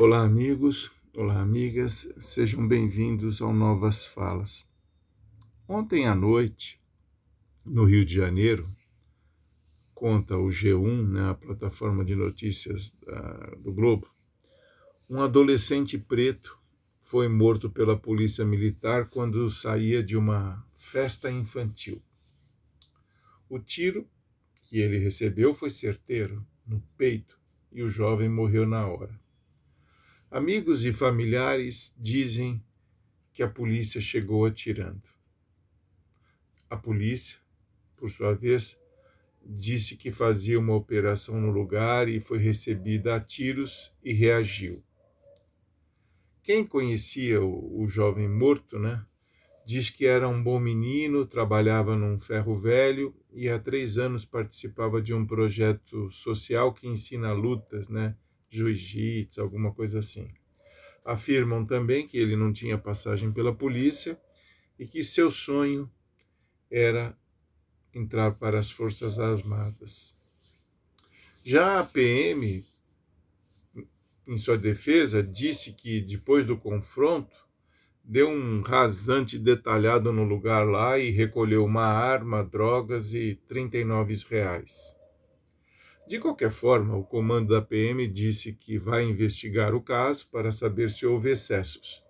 Olá, amigos, olá, amigas, sejam bem-vindos ao Novas Falas. Ontem à noite, no Rio de Janeiro, conta o G1, né, a plataforma de notícias da, do Globo, um adolescente preto foi morto pela polícia militar quando saía de uma festa infantil. O tiro que ele recebeu foi certeiro, no peito, e o jovem morreu na hora. Amigos e familiares dizem que a polícia chegou atirando. A polícia, por sua vez, disse que fazia uma operação no lugar e foi recebida a tiros e reagiu. Quem conhecia o, o jovem morto, né, diz que era um bom menino, trabalhava num ferro velho e há três anos participava de um projeto social que ensina lutas, né, jiu-jitsu, alguma coisa assim. Afirmam também que ele não tinha passagem pela polícia e que seu sonho era entrar para as Forças Armadas. Já a PM, em sua defesa, disse que depois do confronto, deu um rasante detalhado no lugar lá e recolheu uma arma, drogas e 39 reais. De qualquer forma, o comando da PM disse que vai investigar o caso para saber se houve excessos.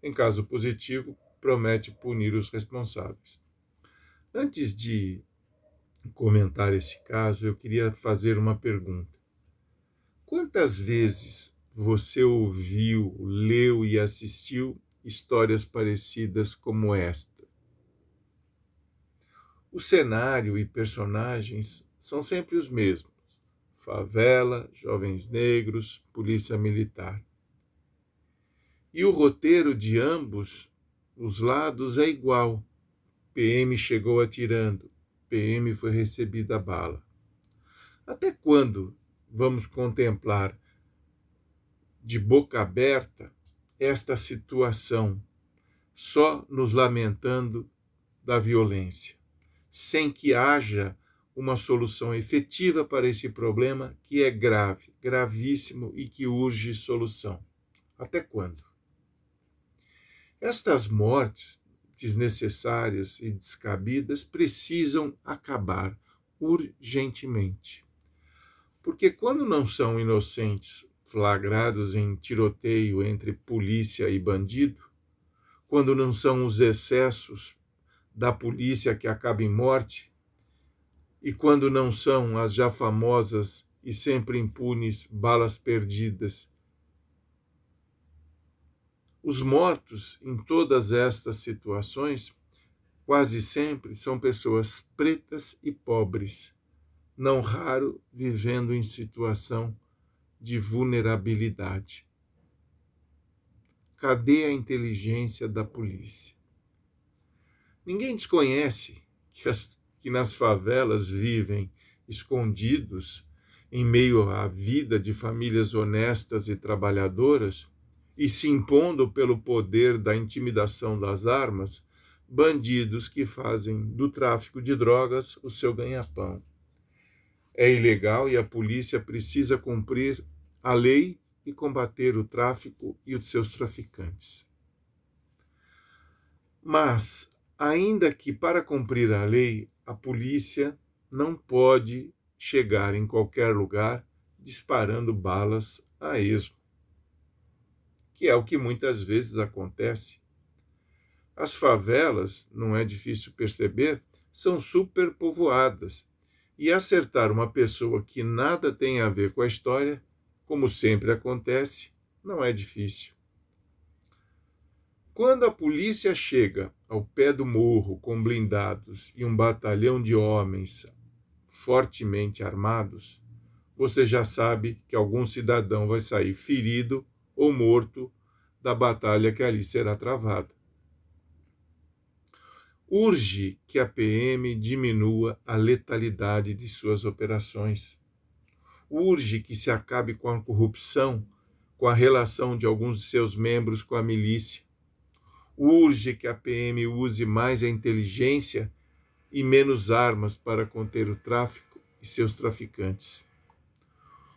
Em caso positivo, promete punir os responsáveis. Antes de comentar esse caso, eu queria fazer uma pergunta. Quantas vezes você ouviu, leu e assistiu histórias parecidas como esta? O cenário e personagens são sempre os mesmos favela, jovens negros, polícia militar. E o roteiro de ambos os lados é igual. PM chegou atirando, PM foi recebida a bala. Até quando vamos contemplar de boca aberta esta situação, só nos lamentando da violência, sem que haja uma solução efetiva para esse problema que é grave, gravíssimo e que urge solução. Até quando? Estas mortes desnecessárias e descabidas precisam acabar urgentemente. Porque quando não são inocentes flagrados em tiroteio entre polícia e bandido, quando não são os excessos da polícia que acabam em morte, e quando não são as já famosas e sempre impunes balas perdidas. Os mortos em todas estas situações quase sempre são pessoas pretas e pobres, não raro vivendo em situação de vulnerabilidade. Cadê a inteligência da polícia? Ninguém desconhece que as que nas favelas vivem escondidos em meio à vida de famílias honestas e trabalhadoras e se impondo pelo poder da intimidação das armas, bandidos que fazem do tráfico de drogas o seu ganha-pão. É ilegal e a polícia precisa cumprir a lei e combater o tráfico e os seus traficantes. Mas ainda que para cumprir a lei a polícia não pode chegar em qualquer lugar disparando balas a esmo, que é o que muitas vezes acontece. As favelas, não é difícil perceber, são superpovoadas, e acertar uma pessoa que nada tem a ver com a história, como sempre acontece, não é difícil. Quando a polícia chega ao pé do morro com blindados e um batalhão de homens fortemente armados, você já sabe que algum cidadão vai sair ferido ou morto da batalha que ali será travada. Urge que a PM diminua a letalidade de suas operações. Urge que se acabe com a corrupção, com a relação de alguns de seus membros com a milícia urge que a PM use mais a inteligência e menos armas para conter o tráfico e seus traficantes.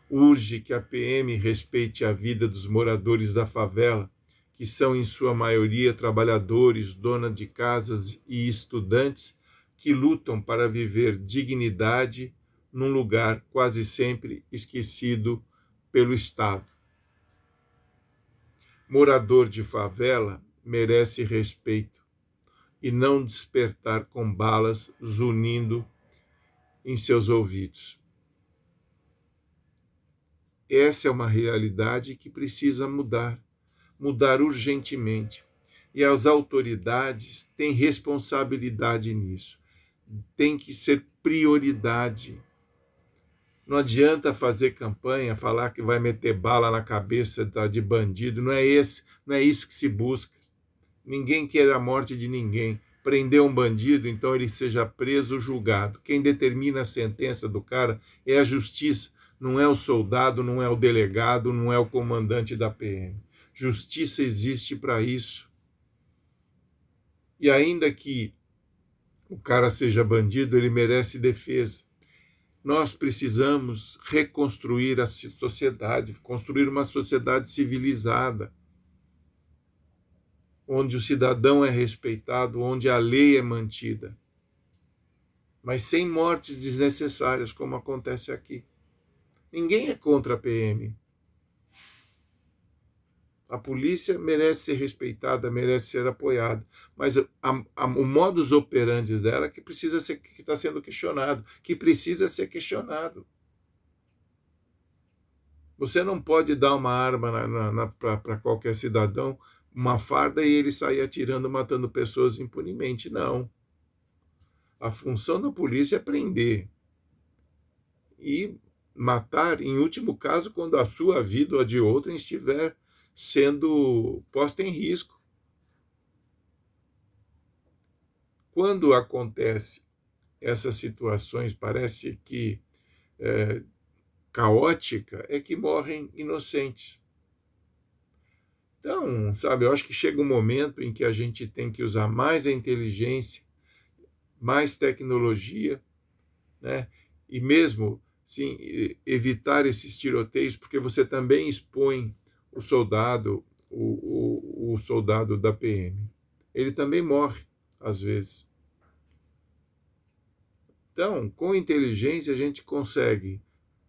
urge que a PM respeite a vida dos moradores da favela, que são em sua maioria trabalhadores, donas de casas e estudantes que lutam para viver dignidade num lugar quase sempre esquecido pelo Estado. Morador de favela merece respeito e não despertar com balas zunindo em seus ouvidos. Essa é uma realidade que precisa mudar, mudar urgentemente. E as autoridades têm responsabilidade nisso. Tem que ser prioridade. Não adianta fazer campanha, falar que vai meter bala na cabeça de bandido. Não é esse, não é isso que se busca. Ninguém quer a morte de ninguém. Prender um bandido, então ele seja preso, julgado. Quem determina a sentença do cara é a justiça não é o soldado, não é o delegado, não é o comandante da PM. Justiça existe para isso. E ainda que o cara seja bandido, ele merece defesa. Nós precisamos reconstruir a sociedade, construir uma sociedade civilizada, onde o cidadão é respeitado, onde a lei é mantida, mas sem mortes desnecessárias, como acontece aqui. Ninguém é contra a PM. A polícia merece ser respeitada, merece ser apoiada, mas a, a, o modus operandi dela que precisa ser que está sendo questionado, que precisa ser questionado. Você não pode dar uma arma para qualquer cidadão, uma farda e ele sair atirando, matando pessoas impunemente. Não. A função da polícia é prender e matar, em último caso, quando a sua vida ou a de outrem estiver sendo posta em risco. Quando acontece essas situações, parece que é, caótica, é que morrem inocentes. Então, sabe, eu acho que chega um momento em que a gente tem que usar mais a inteligência, mais tecnologia, né? E mesmo sim, evitar esses tiroteios, porque você também expõe o soldado, o, o, o soldado da PM. Ele também morre, às vezes. Então, com inteligência, a gente consegue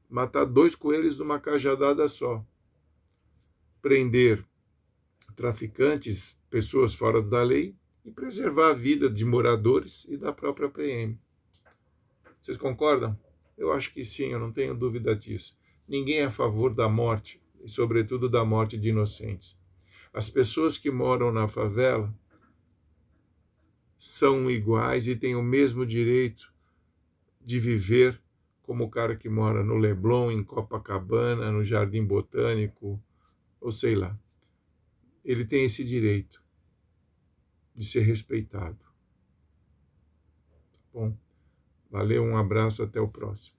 matar dois coelhos numa cajadada só. Prender traficantes, pessoas fora da lei e preservar a vida de moradores e da própria PM. Vocês concordam? Eu acho que sim, eu não tenho dúvida disso. Ninguém é a favor da morte, e sobretudo da morte de inocentes. As pessoas que moram na favela são iguais e têm o mesmo direito de viver como o cara que mora no Leblon, em Copacabana, no Jardim Botânico, ou sei lá. Ele tem esse direito de ser respeitado. Bom. Valeu, um abraço, até o próximo.